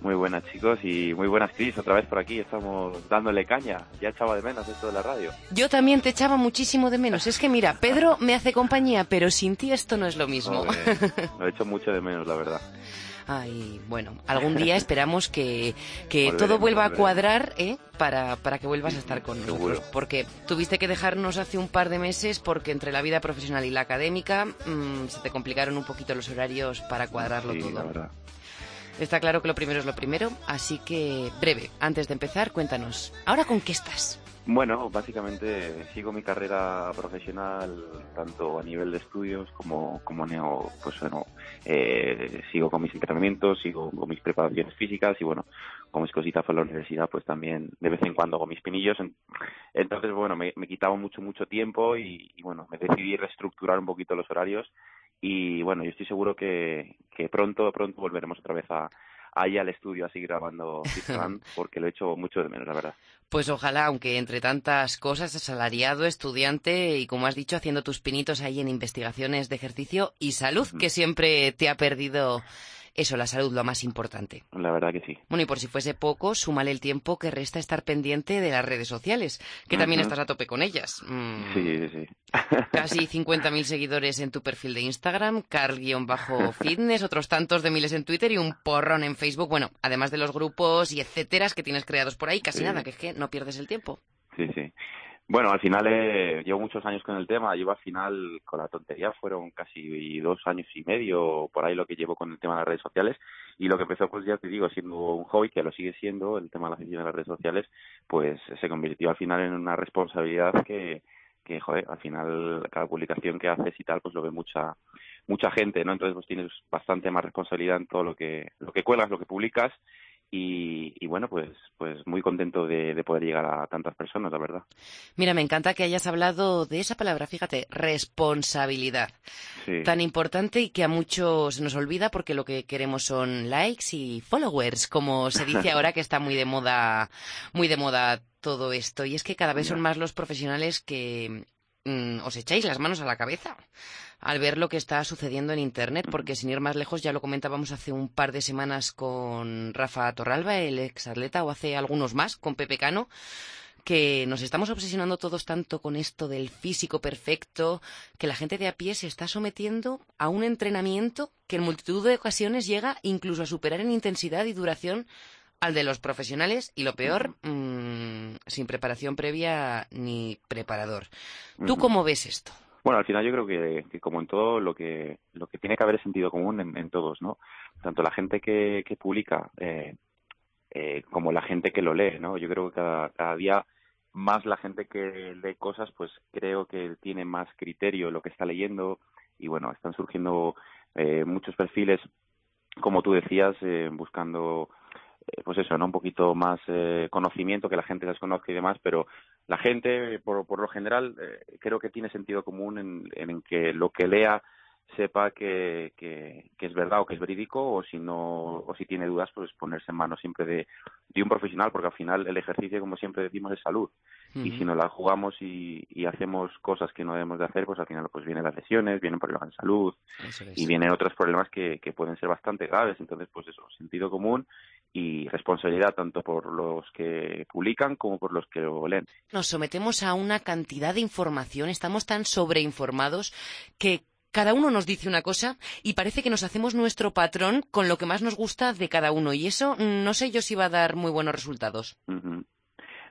S6: Muy buenas chicos y muy buenas Cris, otra vez por aquí, estamos dándole caña, ya echaba de menos esto de la radio.
S1: Yo también te echaba muchísimo de menos, es que mira, Pedro me hace compañía, pero sin ti esto no es lo mismo.
S6: lo he hecho mucho de menos, la verdad.
S1: Ay, bueno, algún día esperamos que, que todo vuelva a cuadrar ¿eh? para, para que vuelvas a estar con nosotros. Porque tuviste que dejarnos hace un par de meses porque entre la vida profesional y la académica mm, se te complicaron un poquito los horarios para cuadrarlo
S6: sí,
S1: todo.
S6: La verdad.
S1: Está claro que lo primero es lo primero, así que breve, antes de empezar, cuéntanos, ¿ahora con qué estás?
S6: Bueno, básicamente sigo mi carrera profesional tanto a nivel de estudios como, como neo, pues bueno, eh, sigo con mis entrenamientos, sigo con mis preparaciones físicas y bueno, con mis cositas por la universidad, pues también de vez en cuando hago mis pinillos. Entonces, bueno, me, me quitaba mucho, mucho tiempo y bueno, me decidí reestructurar un poquito los horarios y bueno, yo estoy seguro que, que pronto, pronto volveremos otra vez a, ahí al estudio a seguir grabando porque lo he hecho mucho de menos, la verdad.
S1: Pues ojalá, aunque entre tantas cosas, asalariado, estudiante y como has dicho, haciendo tus pinitos ahí en investigaciones de ejercicio y salud, que siempre te ha perdido eso, la salud, lo más importante.
S6: La verdad que sí.
S1: Bueno, y por si fuese poco, súmale el tiempo que resta estar pendiente de las redes sociales, que también estás a tope con ellas.
S6: Mm. Sí, sí.
S1: Casi 50.000 seguidores en tu perfil de Instagram, Carl-Fitness, otros tantos de miles en Twitter y un porrón en Facebook. Bueno, además de los grupos y etcétera que tienes creados por ahí, casi nada, que es que no pierdes el tiempo.
S6: Sí, sí. Bueno, al final eh, llevo muchos años con el tema, llevo al final con la tontería, fueron casi dos años y medio por ahí lo que llevo con el tema de las redes sociales. Y lo que empezó pues ya te digo siendo un hobby que lo sigue siendo el tema de la gestión de las redes sociales pues se convirtió al final en una responsabilidad que que joder al final cada publicación que haces y tal pues lo ve mucha mucha gente no entonces pues tienes bastante más responsabilidad en todo lo que lo que cuelgas lo que publicas y, bueno, pues, pues muy contento de, poder llegar a tantas personas, la verdad.
S1: Mira, me encanta que hayas hablado de esa palabra, fíjate, responsabilidad. Tan importante y que a muchos se nos olvida porque lo que queremos son likes y followers, como se dice ahora que está muy de moda, muy de moda todo esto. Y es que cada vez son más los profesionales que mm, os echáis las manos a la cabeza al ver lo que está sucediendo en Internet, porque sin ir más lejos, ya lo comentábamos hace un par de semanas con Rafa Torralba, el ex atleta, o hace algunos más, con Pepe Cano, que nos estamos obsesionando todos tanto con esto del físico perfecto, que la gente de a pie se está sometiendo a un entrenamiento que en multitud de ocasiones llega incluso a superar en intensidad y duración al de los profesionales y lo peor, mm, sin preparación previa ni preparador. ¿Tú cómo ves esto?
S6: Bueno, al final yo creo que, como en todo lo que lo que tiene que haber es sentido común en, todos, ¿no? Tanto la gente que, que publica eh, eh, como la gente que lo lee, ¿no? Yo creo que cada, cada día más la gente que lee cosas, pues creo que tiene más criterio lo que está leyendo y bueno, están surgiendo eh, muchos perfiles, como tú decías, eh, buscando pues eso, ¿no? Un poquito más eh, conocimiento, que la gente las conozca y demás, pero la gente, por, por lo general, eh, creo que tiene sentido común en, en que lo que lea sepa que, que, es verdad o que es verídico o si no o si tiene dudas pues ponerse en manos siempre de, de un profesional porque al final el ejercicio como siempre decimos es salud. Y si no la jugamos y, y, hacemos cosas que no debemos de hacer pues al final pues vienen las lesiones vienen problemas de salud y vienen otros problemas que, que pueden ser bastante graves. Entonces pues eso sentido común y responsabilidad tanto por los que publican como por los que lo leen.
S1: Nos sometemos a una cantidad de información, estamos tan sobreinformados que cada uno nos dice una cosa y parece que nos hacemos nuestro patrón con lo que más nos gusta de cada uno y eso no sé yo si va a dar muy buenos resultados.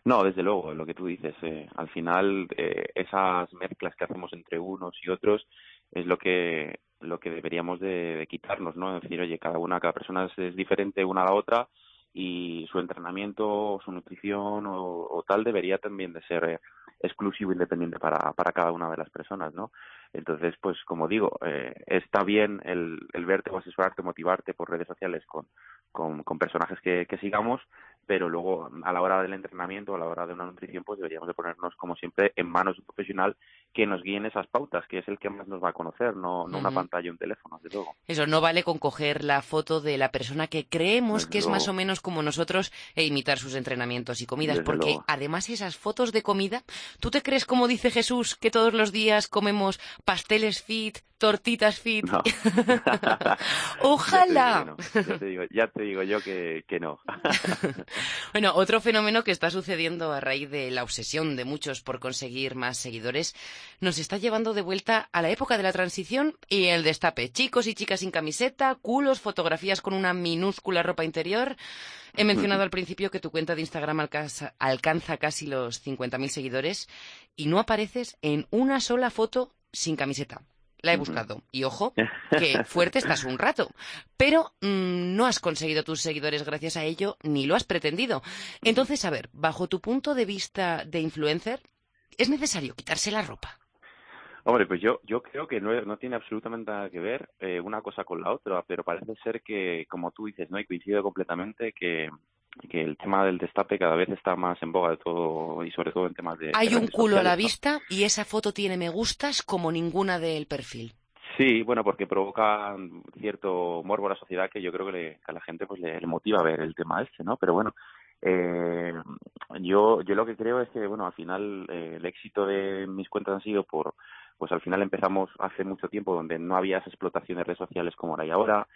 S6: No, desde luego, lo que tú dices. Eh, al final, eh, esas mezclas que hacemos entre unos y otros es lo que lo que deberíamos de, quitarnos, ¿no? Es decir, oye, cada una, cada persona es, diferente una a la otra y su entrenamiento, su nutrición o, tal debería también de ser eh, exclusivo, independiente para, para cada una de las personas, ¿no? Entonces, pues como digo, eh, está bien el, el, verte o asesorarte, motivarte por redes sociales con, con, con personajes que, que, sigamos, pero luego a la hora del entrenamiento, a la hora de una nutrición, pues deberíamos de ponernos, como siempre, en manos de un profesional que nos guíe en esas pautas, que es el que más nos va a conocer, no, no una pantalla o un teléfono, desde luego.
S1: Eso, no vale con coger la foto de la persona que creemos que es más o menos como nosotros e imitar sus entrenamientos y comidas, porque además esas fotos de comida, ¿tú te crees, como dice Jesús, que todos los días comemos pasteles fit, tortitas fit. Ojalá.
S6: Ya te, digo, yo que, que no.
S1: bueno, otro fenómeno que está sucediendo a raíz de la obsesión de muchos por conseguir más seguidores nos está llevando de vuelta a la época de la transición y el destape. Chicos y chicas sin camiseta, culos, fotografías con una minúscula ropa interior. He mencionado al principio que tu cuenta de Instagram alcanza, casi los 50.000 seguidores y no apareces en una sola foto sin camiseta. La he buscado. Y ojo, que fuerte estás un rato. Pero mm, no has conseguido tus seguidores gracias a ello, ni lo has pretendido. Entonces, a ver, bajo tu punto de vista de influencer, ¿es necesario quitarse la ropa?
S6: Hombre, pues yo, yo creo que no, no tiene absolutamente nada que ver eh, una cosa con la otra, pero parece ser que, como tú dices, ¿no? Y coincido completamente que, que el tema del destape cada vez está más en boga de todo y sobre todo en temas de...
S1: Hay un culo a la vista y esa foto tiene me gustas como ninguna del perfil.
S6: Sí, bueno, porque provoca cierto morbo a la sociedad que yo creo que, a la gente pues le, motiva a ver el tema este, ¿no? Pero bueno, eh, yo yo lo que creo es que bueno al final eh, el éxito de mis cuentas han sido por pues al final empezamos hace mucho tiempo donde no había esa explotación de redes sociales como ahora hay ahora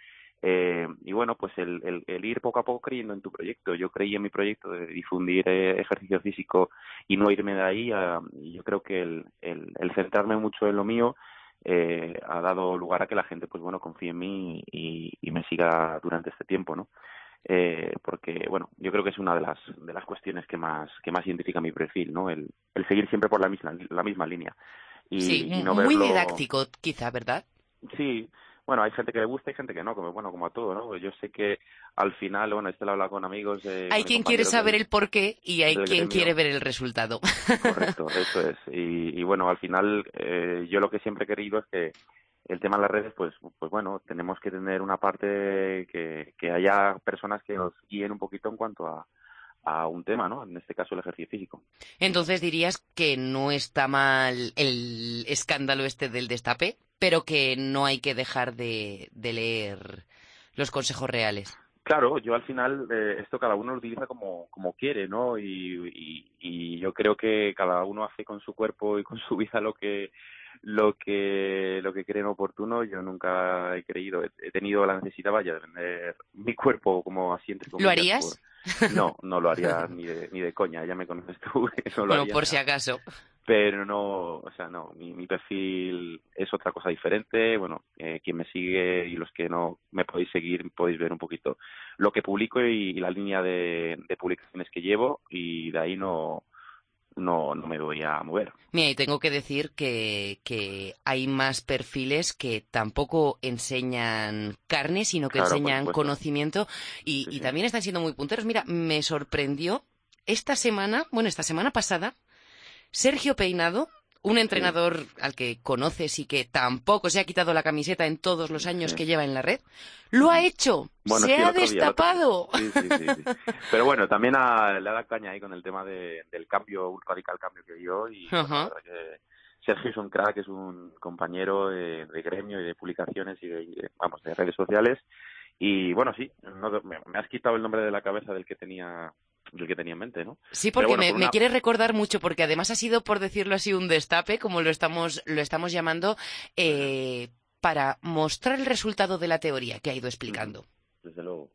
S6: eh, y bueno, pues el, el, ir poco a poco creyendo en tu proyecto. Yo creí en mi proyecto de difundir eh, ejercicio físico y no irme de ahí. y yo creo que el, el, el, centrarme mucho en lo mío eh, ha dado lugar a que la gente, pues bueno, confíe en mí y, y me siga durante este tiempo, ¿no? eh, porque bueno yo creo que es una de las de las cuestiones que más que más identifica mi perfil no el, el seguir siempre por la misma la misma línea
S1: y, sí, muy didáctico quizá verdad
S6: sí bueno, hay gente que le gusta y gente que no, como, bueno, como a todo, ¿no? Yo sé que al final, bueno, esto lo habla con amigos.
S1: hay quien quiere saber el porqué y hay quien quiere ver el resultado.
S6: Correcto, eso es. Y, y bueno, al final, eh, yo lo que siempre he querido es que el tema de las redes, pues, pues bueno, tenemos que tener una parte que, que haya personas que nos guíen un poquito en cuanto a, a un tema, ¿no? En este caso el ejercicio físico.
S1: Entonces dirías que no está mal el escándalo este del destape, pero que no hay que dejar de, de leer los consejos reales.
S6: Claro, yo al final eh, esto cada uno lo utiliza como, como quiere, ¿no? Y, y, y, yo creo que cada uno hace con su cuerpo y con su vida lo que lo que lo que creen oportuno. Yo nunca he creído, he, tenido la necesidad, vaya, de vender mi cuerpo como así entre
S1: ¿Lo harías?
S6: No, no lo haría ni de, ni de coña, ya me conoces tú.
S1: Eso bueno, por si acaso.
S6: Pero no, o sea, no, mi, mi perfil es otra cosa diferente. Bueno, eh, quien me sigue y los que no me podéis seguir, podéis ver un poquito lo que publico y, la línea de, de publicaciones que llevo y de ahí no, no, no me voy a mover.
S1: Mira, y tengo que decir que, que hay más perfiles que tampoco enseñan carne, sino que enseñan conocimiento y, y también están siendo muy punteros. Mira, me sorprendió esta semana, bueno, esta semana pasada, Sergio Peinado un entrenador al que conoces y que tampoco se ha quitado la camiseta en todos los años que lleva en la red, lo ha hecho, se ha destapado.
S6: Sí, sí, sí, Pero bueno, también le ha dado caña ahí con el tema del cambio, un radical cambio que dio y Sergio es un crack, es un compañero de, gremio y de publicaciones y de, vamos, de redes sociales. Y bueno, sí, me has quitado el nombre de la cabeza del que tenía el que tenía en mente, ¿no?
S1: Sí, porque me, me, quiere recordar mucho, porque además ha sido, por decirlo así, un destape, como lo estamos, lo estamos llamando, eh, para mostrar el resultado de la teoría que ha ido explicando.
S6: Desde luego.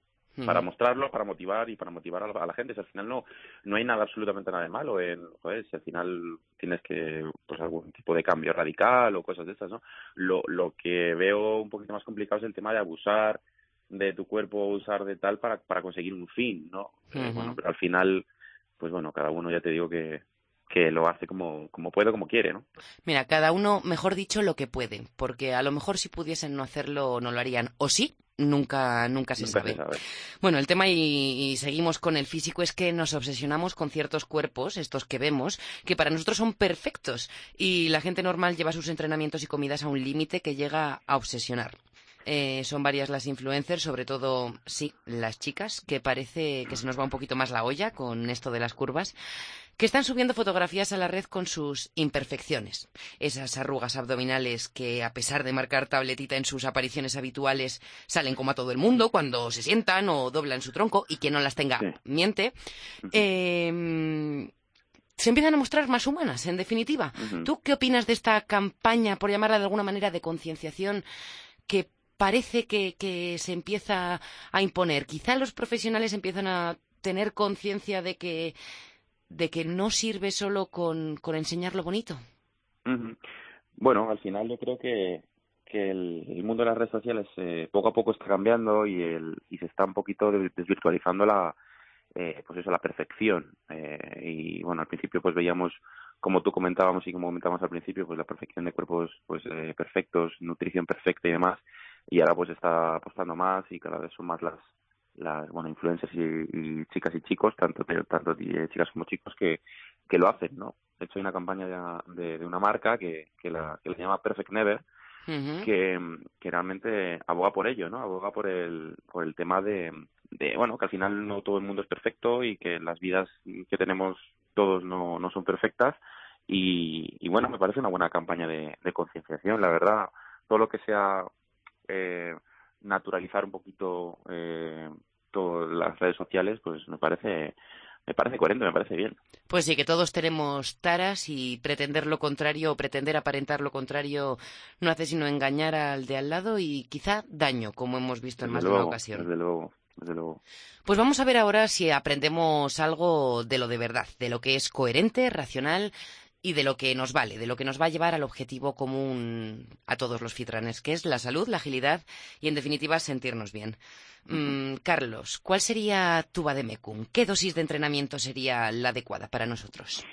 S6: Para mostrarlo, para motivar y para motivar a la, gente. Si al final no, no hay nada absolutamente nada de malo en, joder, si al final tienes que, pues algún tipo de cambio radical o cosas de estas, ¿no? Lo, lo que veo un poquito más complicado es el tema de abusar de tu cuerpo usar de tal para, para conseguir un fin, ¿no? Eh, bueno, pero al final, pues bueno, cada uno ya te digo que, que lo hace como, como puede, como quiere, ¿no?
S1: Mira, cada uno, mejor dicho, lo que puede, porque a lo mejor si pudiesen no hacerlo, no lo harían. O sí, nunca, nunca se, sabe. Bueno, el tema, y, y, seguimos con el físico, es que nos obsesionamos con ciertos cuerpos, estos que vemos, que para nosotros son perfectos. Y la gente normal lleva sus entrenamientos y comidas a un límite que llega a obsesionar. Eh, son varias las influencers, sobre todo, sí, las chicas, que parece que se nos va un poquito más la olla con esto de las curvas, que están subiendo fotografías a la red con sus imperfecciones. Esas arrugas abdominales que, a pesar de marcar tabletita en sus apariciones habituales, salen como a todo el mundo cuando se sientan o doblan su tronco y quien no las tenga miente. Em, se empiezan a mostrar más humanas, en definitiva. ¿Tú qué opinas de esta campaña, por llamarla de alguna manera, de concienciación que parece que, que se empieza a imponer. Quizá los profesionales empiezan a tener conciencia de que, de que no sirve solo con, enseñar lo bonito.
S6: Bueno, al final yo creo que, que el, mundo de las redes sociales eh, poco a poco está cambiando y, el, y se está un poquito desvirtualizando la, eh, pues eso, la perfección. Eh, y bueno, al principio pues veíamos, como tú comentábamos y como comentábamos al principio, pues la perfección de cuerpos pues eh, perfectos, nutrición perfecta y demás y ahora pues está apostando más y cada vez son más las las bueno influencers y, chicas y chicos tanto tanto chicas como chicos que que lo hacen no de hecho hay una campaña de, de, una marca que que la que le llama Perfect Never que, que realmente aboga por ello no aboga por el por el tema de de bueno que al final no todo el mundo es perfecto y que las vidas que tenemos todos no no son perfectas. Y, y bueno me parece una buena campaña de, de concienciación la verdad. Todo lo que sea eh, naturalizar un poquito eh, todas las redes sociales, pues me parece me parece coherente, me parece bien.
S1: Pues sí, que todos tenemos taras y pretender lo contrario o pretender aparentar lo contrario no hace sino engañar al de al lado y quizá daño, como hemos visto en más de una ocasión.
S6: Desde luego, desde luego.
S1: Pues vamos a ver ahora si aprendemos algo de lo de verdad, de lo que es coherente, racional y de lo que nos vale, de lo que nos va a llevar al objetivo común a todos los fitranes, que es la salud, la agilidad y, en definitiva, sentirnos bien. Mm, Carlos, ¿cuál sería tu vademecum? ¿Qué dosis de entrenamiento sería la adecuada para nosotros?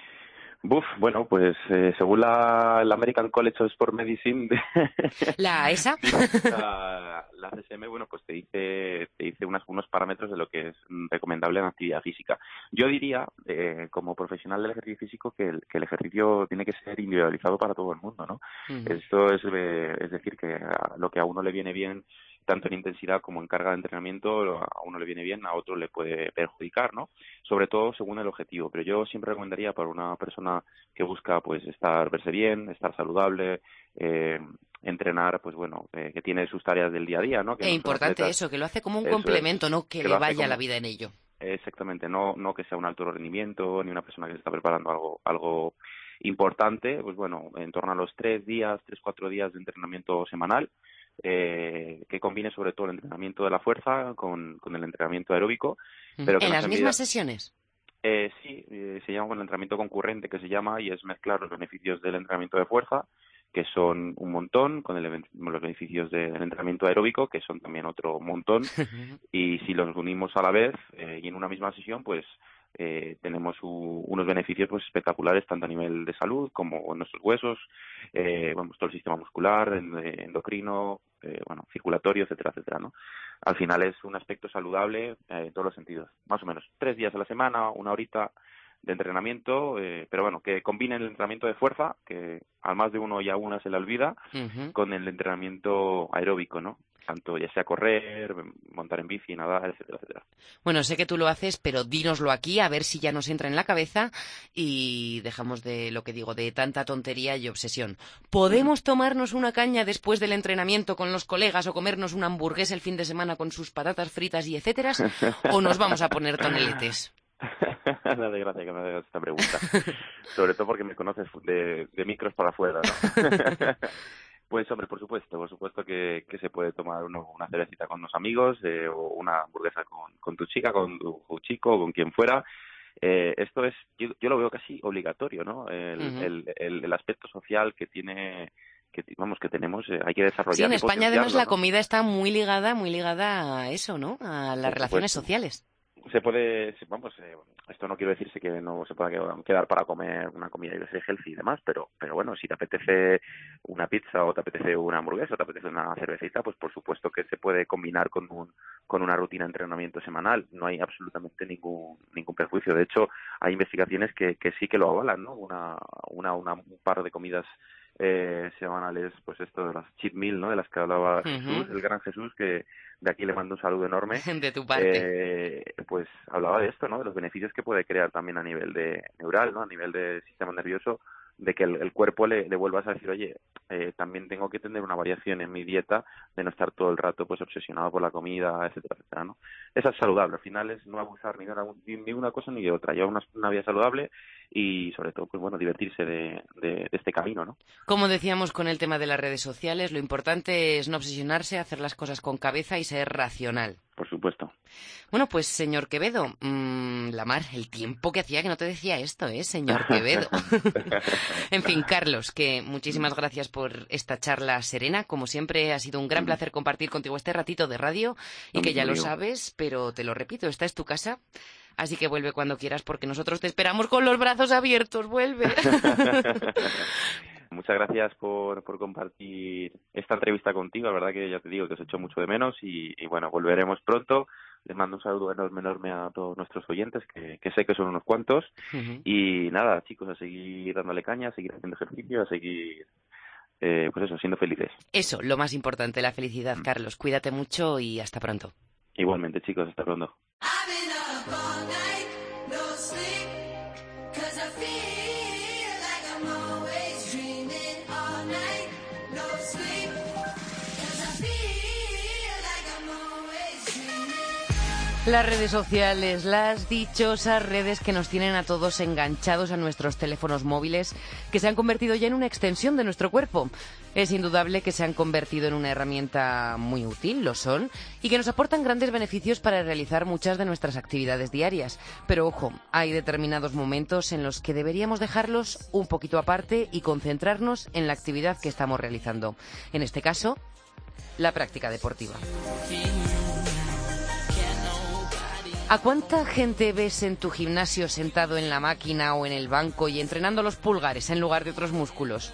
S6: Buf, bueno, pues eh, según la, American College of Sport Medicine,
S1: la ESA,
S6: la, la, CSM, bueno, pues te dice te dice unos, unos parámetros de lo que es recomendable en actividad física. Yo diría, eh, como profesional del ejercicio físico, que el, que el ejercicio tiene que ser individualizado para todo el mundo, ¿no? Esto es, eh, es decir, que lo que a uno le viene bien tanto en intensidad como en carga de entrenamiento, a uno le viene bien, a otro le puede perjudicar, ¿no? Sobre todo según el objetivo. Pero yo siempre recomendaría para una persona que busca, pues, estar, verse bien, estar saludable, eh, entrenar, pues bueno, eh, que tiene sus tareas del día a día, ¿no?
S1: es importante eso, que lo hace como un complemento, no que, le vaya la vida en ello.
S6: Exactamente, no, no que sea un alto rendimiento, ni una persona que se está preparando algo, algo importante, pues bueno, en torno a los tres días, tres, cuatro días de entrenamiento semanal, eh, que combine sobre todo el entrenamiento de la fuerza con, con el entrenamiento aeróbico.
S1: Pero ¿En las mismas sesiones?
S6: Eh, sí, eh, se llama el entrenamiento concurrente que se llama y es mezclar los beneficios del entrenamiento de fuerza, que son un montón, con los beneficios del entrenamiento aeróbico, que son también otro montón, y si los unimos a la vez eh, y en una misma sesión, pues eh, tenemos unos beneficios pues espectaculares tanto a nivel de salud como en nuestros huesos, eh, todo el sistema muscular, endocrino, eh, bueno, circulatorio, etcétera, etcétera, ¿no? Al final es un aspecto saludable eh, en todos los sentidos, más o menos tres días a la semana, una horita de entrenamiento, eh, pero bueno, que combinen el entrenamiento de fuerza, que al más de uno y a una se le olvida, con el entrenamiento aeróbico, ¿no? tanto ya sea correr, montar en bici, nadar, etcétera, etcétera.
S1: Bueno, sé que tú lo haces, pero dínoslo aquí a ver si ya nos entra en la cabeza y dejamos de lo que digo, de tanta tontería y obsesión. ¿Podemos tomarnos una caña después del entrenamiento con los colegas o comernos una hamburguesa el fin de semana con sus patatas fritas y etcétera? ¿O nos vamos a poner toneletes?
S6: La desgracia que me hagas esta pregunta. Sobre todo porque me conoces de, de micros para afuera, ¿no? Pues hombre, por supuesto, por supuesto que, que se puede tomar uno, una cervecita con unos amigos eh, o una hamburguesa con, con, tu chica, con tu, chico o con quien fuera. Eh, esto es, yo, lo veo casi obligatorio, ¿no? El, el, el, aspecto social que tiene que vamos que tenemos eh, hay que desarrollar.
S1: Sí, en España además la comida está muy ligada, muy ligada a eso, ¿no? A las relaciones sociales
S6: se puede, vamos, eh, esto no quiero decirse que no se pueda quedar para comer una comida y healthy y demás, pero, pero bueno, si te apetece una pizza o te apetece una hamburguesa o te apetece una cervecita, pues por supuesto que se puede combinar con un, con una rutina de entrenamiento semanal. No hay absolutamente ningún, ningún perjuicio. De hecho, hay investigaciones que, que sí que lo avalan, ¿no? Una, una, una, un par de comidas eh, semanales, pues esto de las meal, ¿no? De las que hablaba Jesús, el gran Jesús, que de aquí le mando un saludo enorme.
S1: De tu parte.
S6: Eh, pues hablaba de esto, ¿no? De los beneficios que puede crear también a nivel de neural, ¿no? A nivel de sistema nervioso, de que el, cuerpo le, le, vuelvas a decir, oye, eh, también tengo que tener una variación en mi dieta, de no estar todo el rato pues obsesionado por la comida, etcétera, etcétera, ¿no? Esa es saludable, al final es no abusar ni de una, ni una cosa ni de otra, llevar una, una vida saludable y sobre todo, pues bueno, divertirse de, de, este camino, ¿no?
S1: Como decíamos con el tema de las redes sociales, lo importante es no obsesionarse, hacer las cosas con cabeza y ser racional.
S6: Por supuesto.
S1: Bueno, pues señor Quevedo, mmm, Lamar, el tiempo que hacía que no te decía esto, ¿eh, señor Quevedo? en fin, Carlos, que muchísimas gracias por esta charla serena. Como siempre, ha sido un gran placer compartir contigo este ratito de radio y que ya lo sabes, pero te lo repito, esta es tu casa. Así que vuelve cuando quieras porque nosotros te esperamos con los brazos abiertos. Vuelve.
S6: Muchas gracias por, por compartir esta entrevista contigo. La verdad que ya te digo que os hecho mucho de menos y, bueno, volveremos pronto. Les mando un saludo enorme, enorme a todos nuestros oyentes, que, sé que son unos cuantos. Y nada, chicos, a seguir dándole caña, a seguir haciendo ejercicio, a seguir eh, pues eso, siendo felices.
S1: Eso, lo más importante, la felicidad, mm. Carlos. Cuídate mucho y hasta pronto.
S6: Igualmente, chicos, hasta pronto.
S1: Las redes sociales, las dichosas redes que nos tienen a todos enganchados a nuestros teléfonos móviles, que se han convertido ya en una extensión de nuestro cuerpo. Es indudable que se han convertido en una herramienta muy útil, lo son, y que nos aportan grandes beneficios para realizar muchas de nuestras actividades diarias. Pero ojo, hay determinados momentos en los que deberíamos dejarlos un poquito aparte y concentrarnos en la actividad que estamos realizando. En este caso, la práctica deportiva. ¿A cuánta gente ves en tu gimnasio sentado en la máquina o en el banco y entrenando los pulgares en lugar de otros músculos?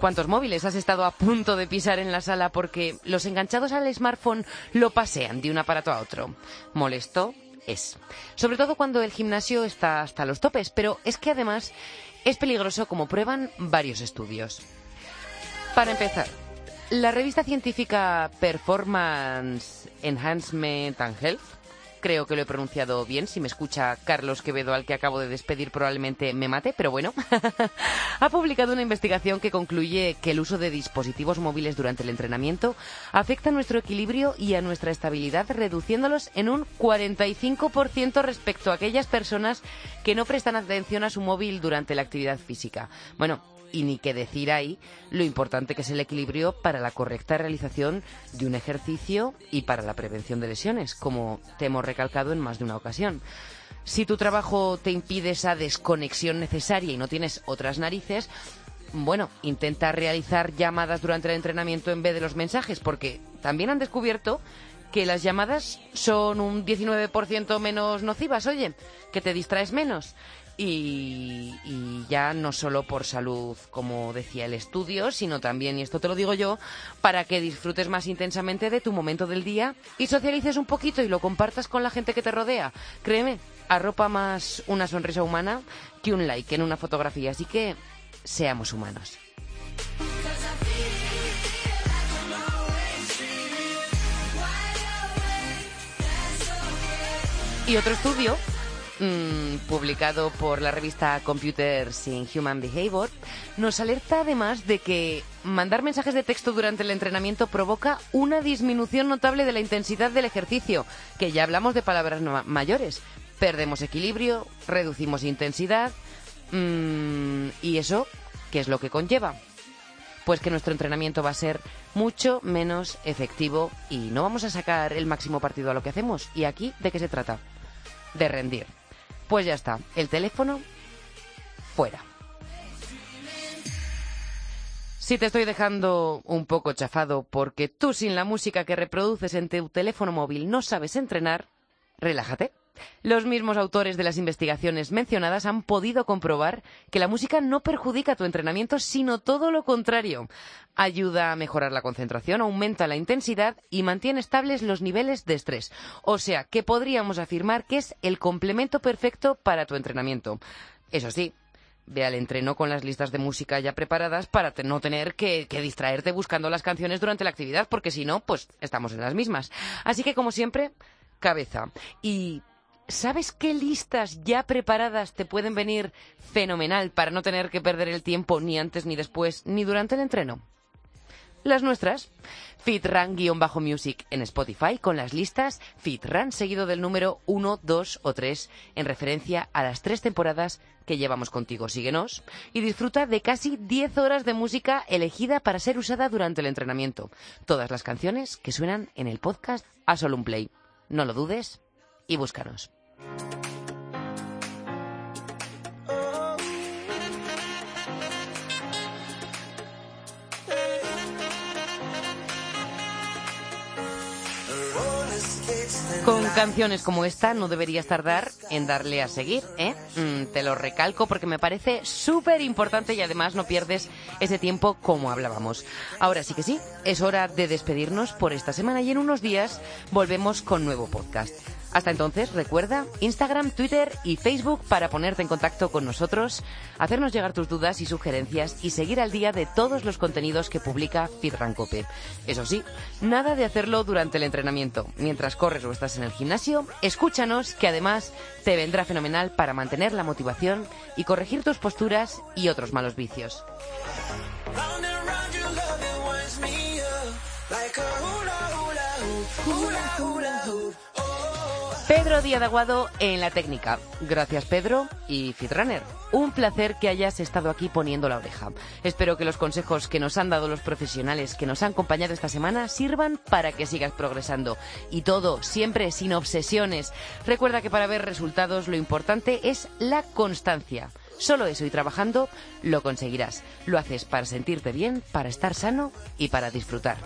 S1: ¿Cuántos móviles has estado a punto de pisar en la sala porque los enganchados al smartphone lo pasean de un aparato a otro? Molesto es. Sobre todo cuando el gimnasio está hasta los topes, pero es que además es peligroso como prueban varios estudios. Para empezar, la revista científica Performance Enhancement and Health Creo que lo he pronunciado bien. Si me escucha Carlos Quevedo, al que acabo de despedir, probablemente me mate, pero bueno. ha publicado una investigación que concluye que el uso de dispositivos móviles durante el entrenamiento afecta a nuestro equilibrio y a nuestra estabilidad, reduciéndolos en un 45% respecto a aquellas personas que no prestan atención a su móvil durante la actividad física. Bueno, y ni qué decir ahí lo importante que es el equilibrio para la correcta realización de un ejercicio y para la prevención de lesiones, como te hemos recalcado en más de una ocasión. Si tu trabajo te impide esa desconexión necesaria y no tienes otras narices, bueno, intenta realizar llamadas durante el entrenamiento en vez de los mensajes, porque también han descubierto que las llamadas son un 19% menos nocivas, oye, que te distraes menos y, ya no solo por salud, como decía el estudio, sino también, y esto te lo digo yo, para que disfrutes más intensamente de tu momento del día y socialices un poquito y lo compartas con la gente que te rodea. Créeme, arropa más una sonrisa humana que un like en una fotografía, así que seamos humanos. Y otro estudio Mm, publicado por la revista Computers in Human Behavior, nos alerta además de que mandar mensajes de texto durante el entrenamiento provoca una disminución notable de la intensidad del ejercicio, que ya hablamos de palabras mayores. Perdemos equilibrio, reducimos intensidad, mm, y eso, ¿qué es lo que conlleva? Pues que nuestro entrenamiento va a ser mucho menos efectivo y no vamos a sacar el máximo partido a lo que hacemos. ¿Y aquí de qué se trata? De rendir. Pues ya está, el teléfono fuera. Si te estoy dejando un poco chafado porque tú sin la música que reproduces en tu teléfono móvil no sabes entrenar, relájate. Los mismos autores de las investigaciones mencionadas han podido comprobar que la música no perjudica tu entrenamiento, sino todo lo contrario. Ayuda a mejorar la concentración, aumenta la intensidad y mantiene estables los niveles de estrés. O sea, que podríamos afirmar que es el complemento perfecto para tu entrenamiento. Eso sí, ve al entreno con las listas de música ya preparadas para no tener que, que, distraerte buscando las canciones durante la actividad, porque si no, pues estamos en las mismas. Así que, como siempre, cabeza. Y ¿Sabes qué listas ya preparadas te pueden venir fenomenal para no tener que perder el tiempo ni antes ni después ni durante el entreno? Las nuestras. FitRun-Music en Spotify con las listas FitRun seguido del número 1, 2 o 3 en referencia a las tres temporadas que llevamos contigo. Síguenos y disfruta de casi 10 horas de música elegida para ser usada durante el entrenamiento. Todas las canciones que suenan en el podcast a solo un play. No lo dudes y búscanos. Con canciones como esta no deberías tardar en darle a seguir, ¿eh? Mm, te lo recalco porque me parece súper importante y además no pierdes ese tiempo como hablábamos. Ahora sí que sí, es hora de despedirnos por esta semana y en unos días volvemos con nuevo podcast. Hasta entonces, recuerda Instagram, Twitter y Facebook para ponerte en contacto con nosotros, hacernos llegar tus dudas y sugerencias y seguir al día de todos los contenidos que publica FitRancope. Eso sí, nada de hacerlo durante el entrenamiento. Mientras corres o estás en el gimnasio, escúchanos que además te vendrá fenomenal para mantener la motivación y corregir tus posturas y otros malos vicios. Pedro Díaz Aguado en la técnica. Gracias Pedro y Fitrunner. Un placer que hayas estado aquí poniendo la oreja. Espero que los consejos que nos han dado los profesionales que nos han acompañado esta semana sirvan para que sigas progresando. Y todo, siempre sin obsesiones. Recuerda que para ver resultados lo importante es la constancia. Solo eso y trabajando lo conseguirás. Lo haces para sentirte bien, para estar sano y para disfrutar.